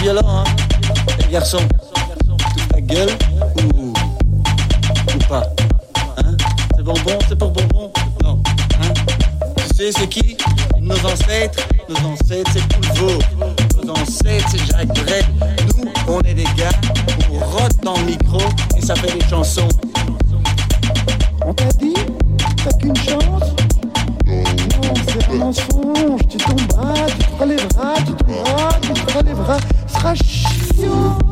Violent, hein. Les garçons, toute la gueule ou, ou pas Hein C'est bonbon, c'est pour bonbon Non. Hein Tu sais, c'est qui? Nos ancêtres. Nos ancêtres, c'est Poulveau. Nos ancêtres, c'est Jacques Brel. Nous, on est des gars, on rote dans le micro et ça fait des chansons. On t'a dit T'as qu'une chance Non, c'est un mensonge. Tu tomberas, tu te relèveras, tu tomberas, tu te relèveras. Ce sera chiant.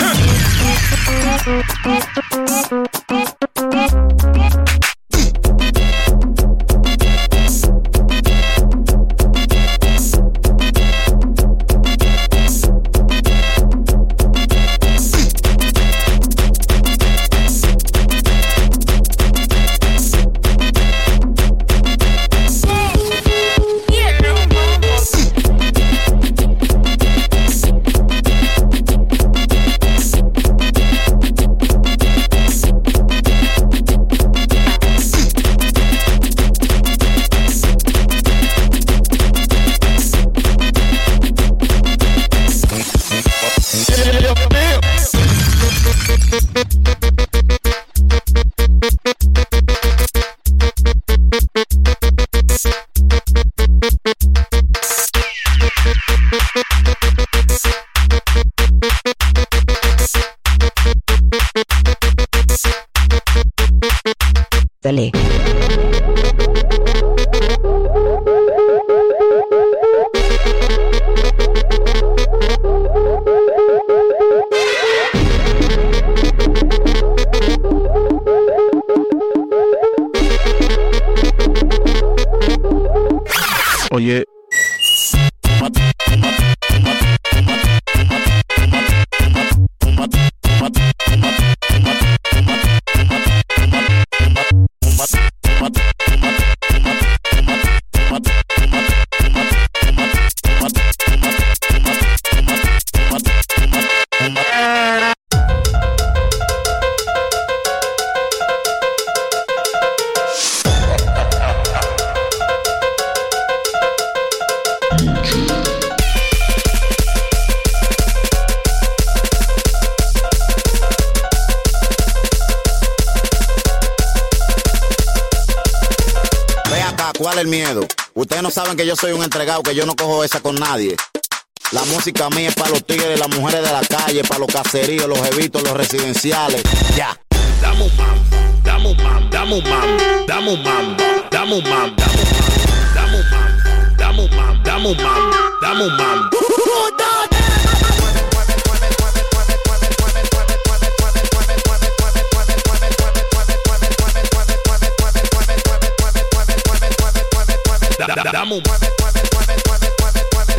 Huh. Ustedes no saben que yo soy un entregado, que yo no cojo esa con nadie. La música mía es para los tigres, las mujeres de la calle, para los caseríos, los evitos, los residenciales. Ya. como mueve, mueve, mueve, mueve, mueve,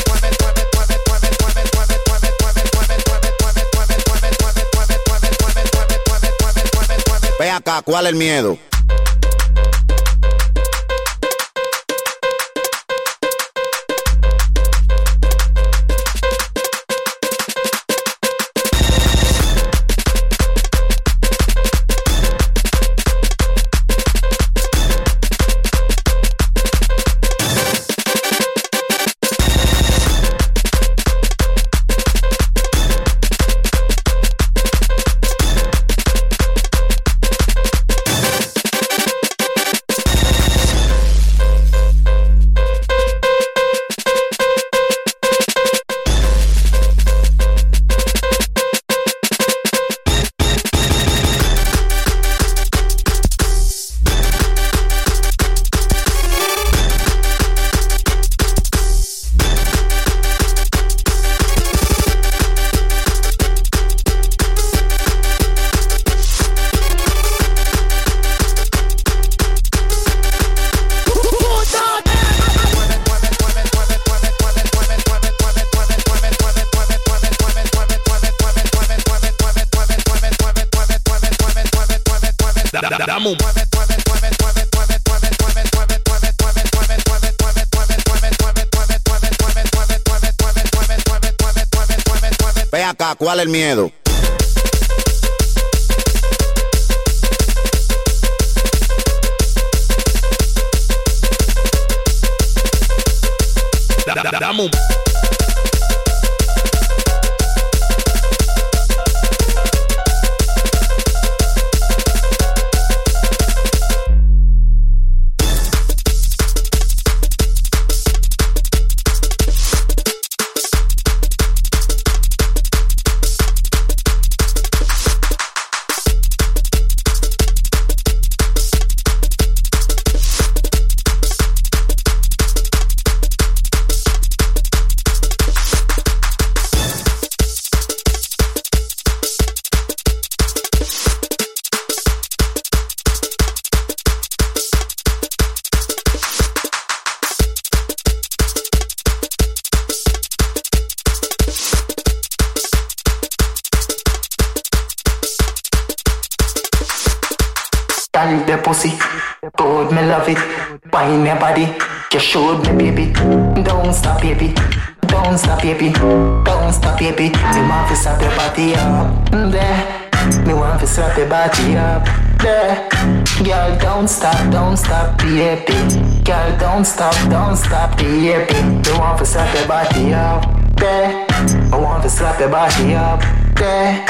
el miedo. Girl, the pussy, good, me love it. Wine your body, just showed me, baby. Don't stop, baby. Don't stop, baby. Don't stop, baby. Me want to slap your body up. There. Me want to slap your body up. There. Girl, don't stop, don't stop, baby. Girl, don't stop, don't stop, baby. Me want to slap your body up. There. I want to slap your body up there.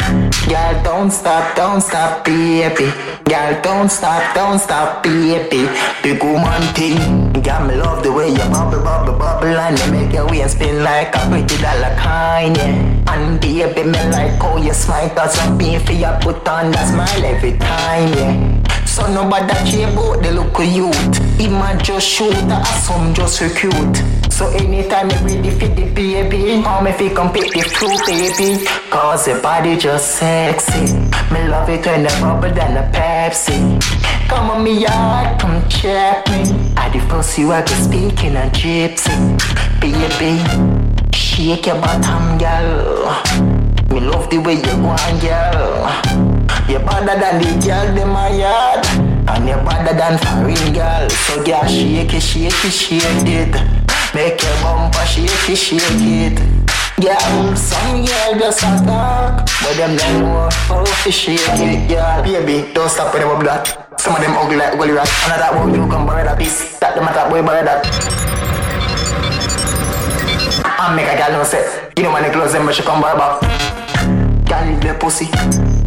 Girl, don't stop, don't stop, baby. Girl, don't stop, don't stop, baby. Big woman thing. Girl, me love the way you bubble, bubble, bubble, and you make your waist spin like a pretty dollar kind, yeah. And baby, me like how you smile, cause I'm being for put on that smile every time, yeah. So nobody care about the local youth. He might just shoot, or some just recruit. So anytime you ready for the baby, how you come pick the fruit, baby. Cause your body just sexy. Me love it when the bubble than a Pepsi. Come on me yard, come check me. I the first you I can speak in a gypsy. Baby, shake your bottom, girl. Me love the way you want, girl. You're better than the girl in my yard. And you're better than foreign girl. So girl, shake it, shake it, shake it. Make your bumper shake it, shake it. Yeah, some girl just a talk, but them don't know how to shake it, girl. Baby, don't stop with them that. Some of them ugly like ugly rat. And that boy you come borrow that piece. That them a that boy borrow that. I make a girl no say, you know when they close them, but she come borrow back. Girl, the pussy,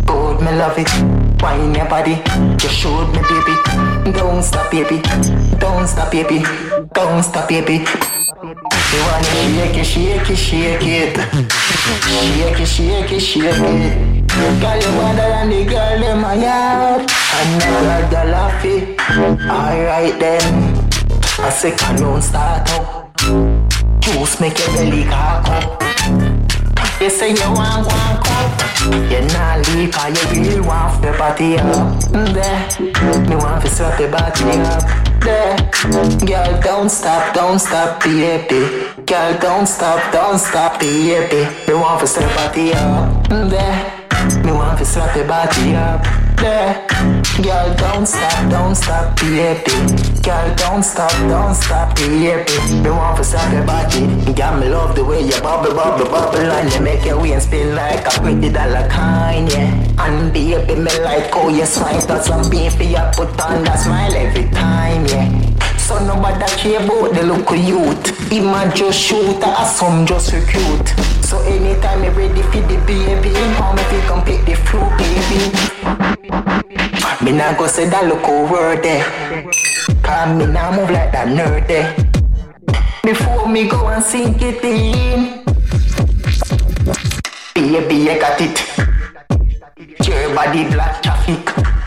good, me love it. Wine your body, just showed me, baby. Don't stop, baby. Don't stop, baby. Don't stop, baby. You wanna shake it, shake it, shake it. Shake it, shake it, shake it. Girl, you better than the girl in my yard. And the laugh it. Alright then. I say, can don't start up. Juice make your belly cock up. You say you want one cup. You not leave cause you really want the body up. There, me want to swap the body up. There, girl don't stop, don't stop baby. Girl don't stop, don't stop baby. Me want to swap the body up. There, me want to slap your body up There, girl don't stop, don't stop baby. Girl don't stop, don't stop baby. Me want to swap your body. Girl me love the way you bubble, bubble, bubble And you make your waist spin like a pretty dollar kind, yeah. And baby me like how you Cause I'm being for you put on that smile every time, yeah so nobody care about the local youth. He might just shoot or some just recruit. So anytime you ready for the baby How me fi come pick the fruit, baby. Me nah go say that local word there Cause me nah move like that nerd there Before me go and sink it in. Baby, you got it. Your body black traffic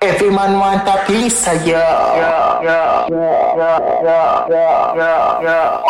Every man want a piece of you. Yeah, yeah, yeah, yeah, yeah, yeah, yeah.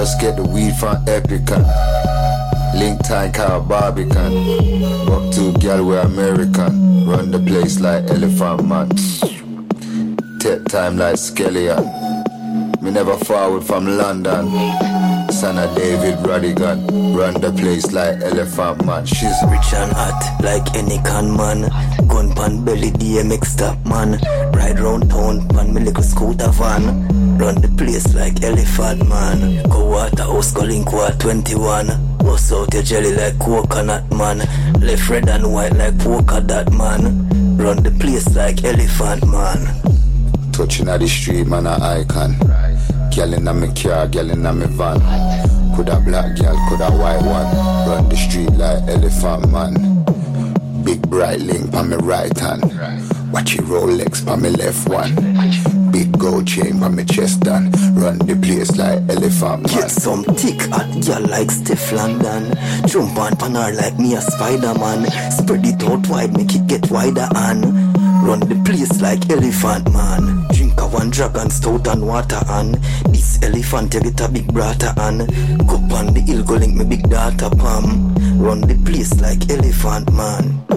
Just get the weed from Epican. Link time car Barbican. Up to gal we American. Run the place like Elephant Man. Take time like Skeleton. Me never forward from London. Son of David Rodigan. Run the place like Elephant Man. She's Rich and hot like any con man. Gun pan belly DMX stop man. Ride round town pan me little scooter van. Run the place like elephant man. Go water house go link war 21. Bust out your jelly like coconut man. Left red and white like polka dot man. Run the place like elephant man. touching at the street, man, a icon. Girl in a me car, girl in a me van. Coulda black girl, coulda white one. Run the street like elephant man. Big bright link on me right hand. Watch it Rolex on me left one. Big gold chain on me chest and run the place like elephant man. Get some thick hot girl like Stefflon Don. Jump on pan her like me a Spider-Man. Spread it out wide, make it get wider and run the place like elephant man. Drink a one dragon stout and water and this elephant you get a big brata and go on the hill go link me big data palm. Run the place like elephant man.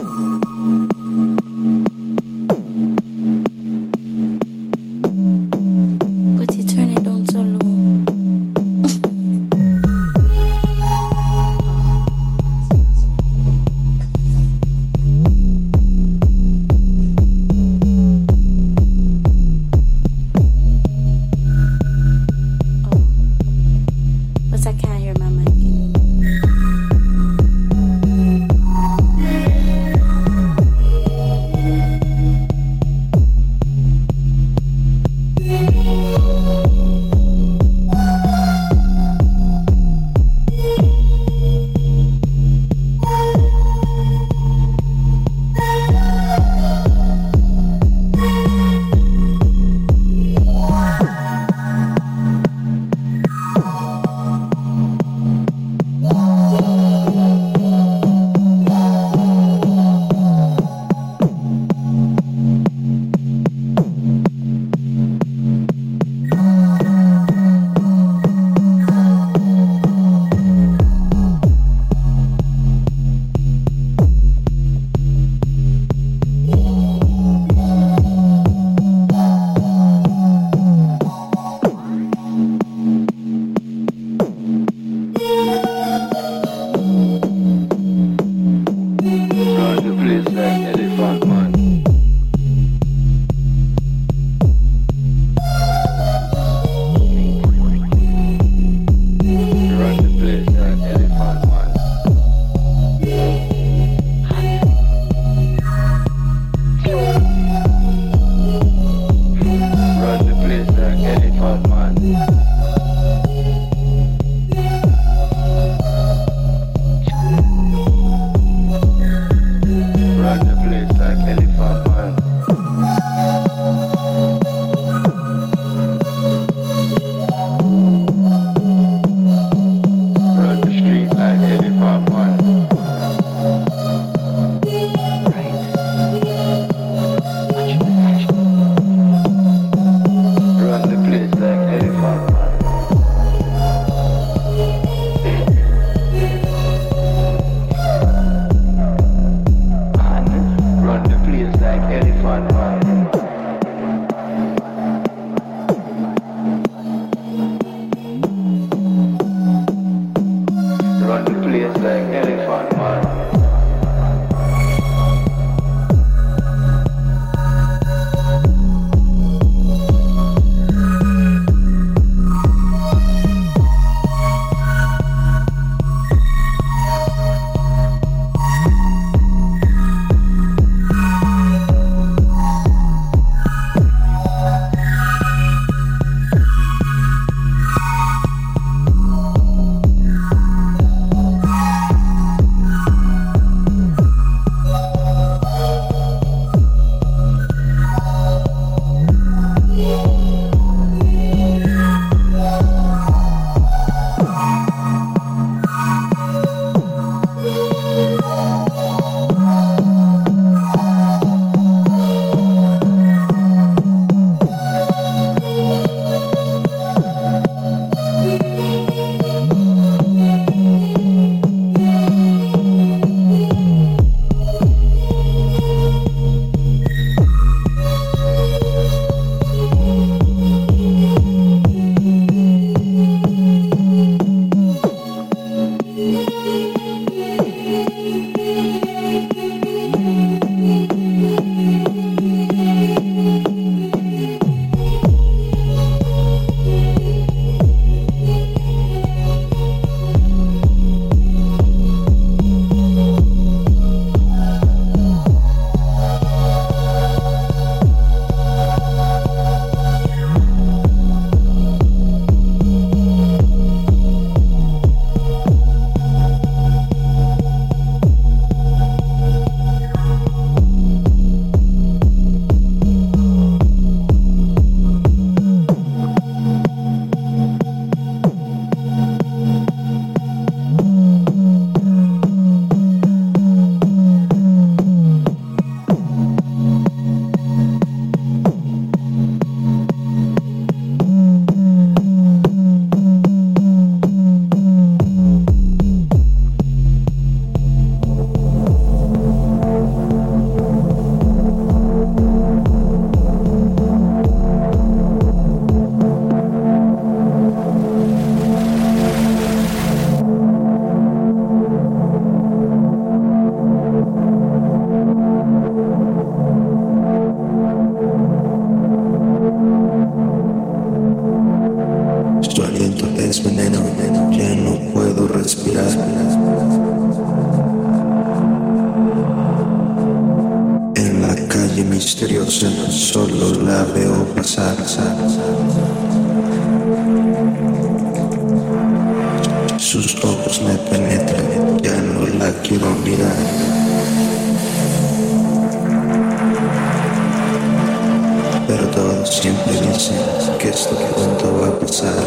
Sus ojos me penetran, ya no la quiero mirar. Pero todos siempre dicen que esto pronto va a pasar.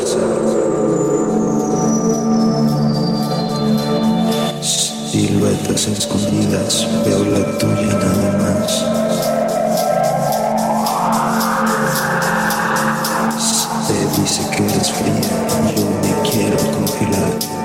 Siluetas escondidas, veo la tuya nada más. Dice que eres fría, yo me quiero congelar.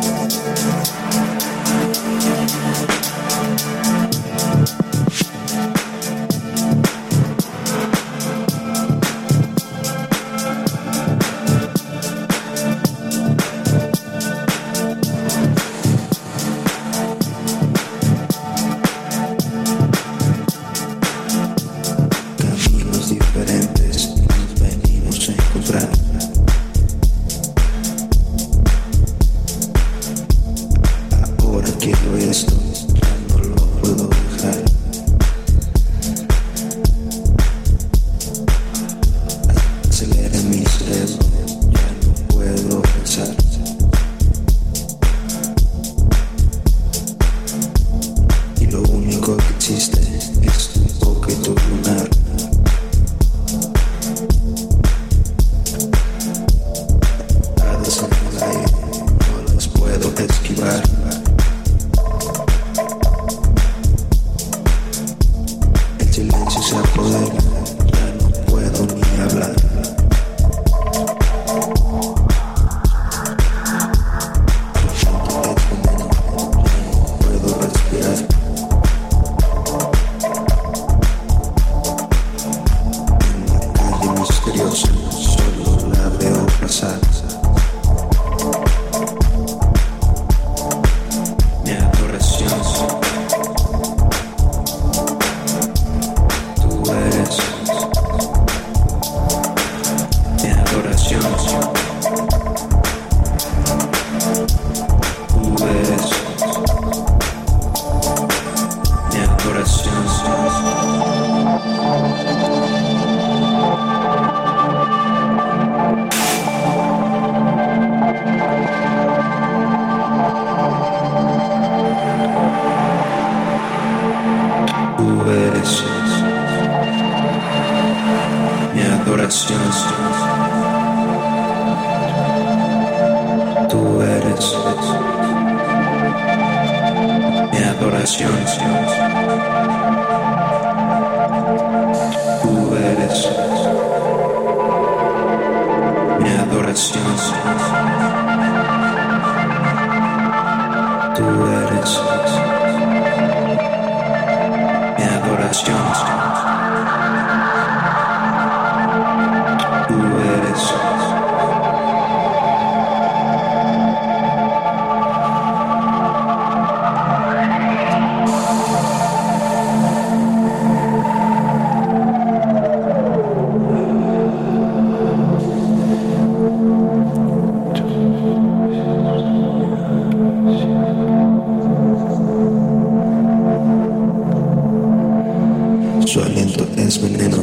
Su aliento es veneno,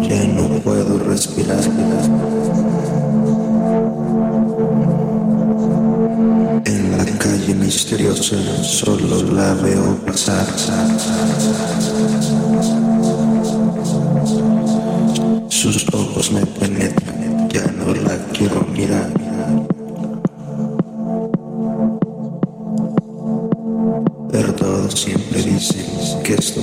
ya no puedo respirar. En la calle misteriosa solo la veo pasar. Sus ojos me penetran, ya no la quiero mirar. Pero todos siempre dicen que esto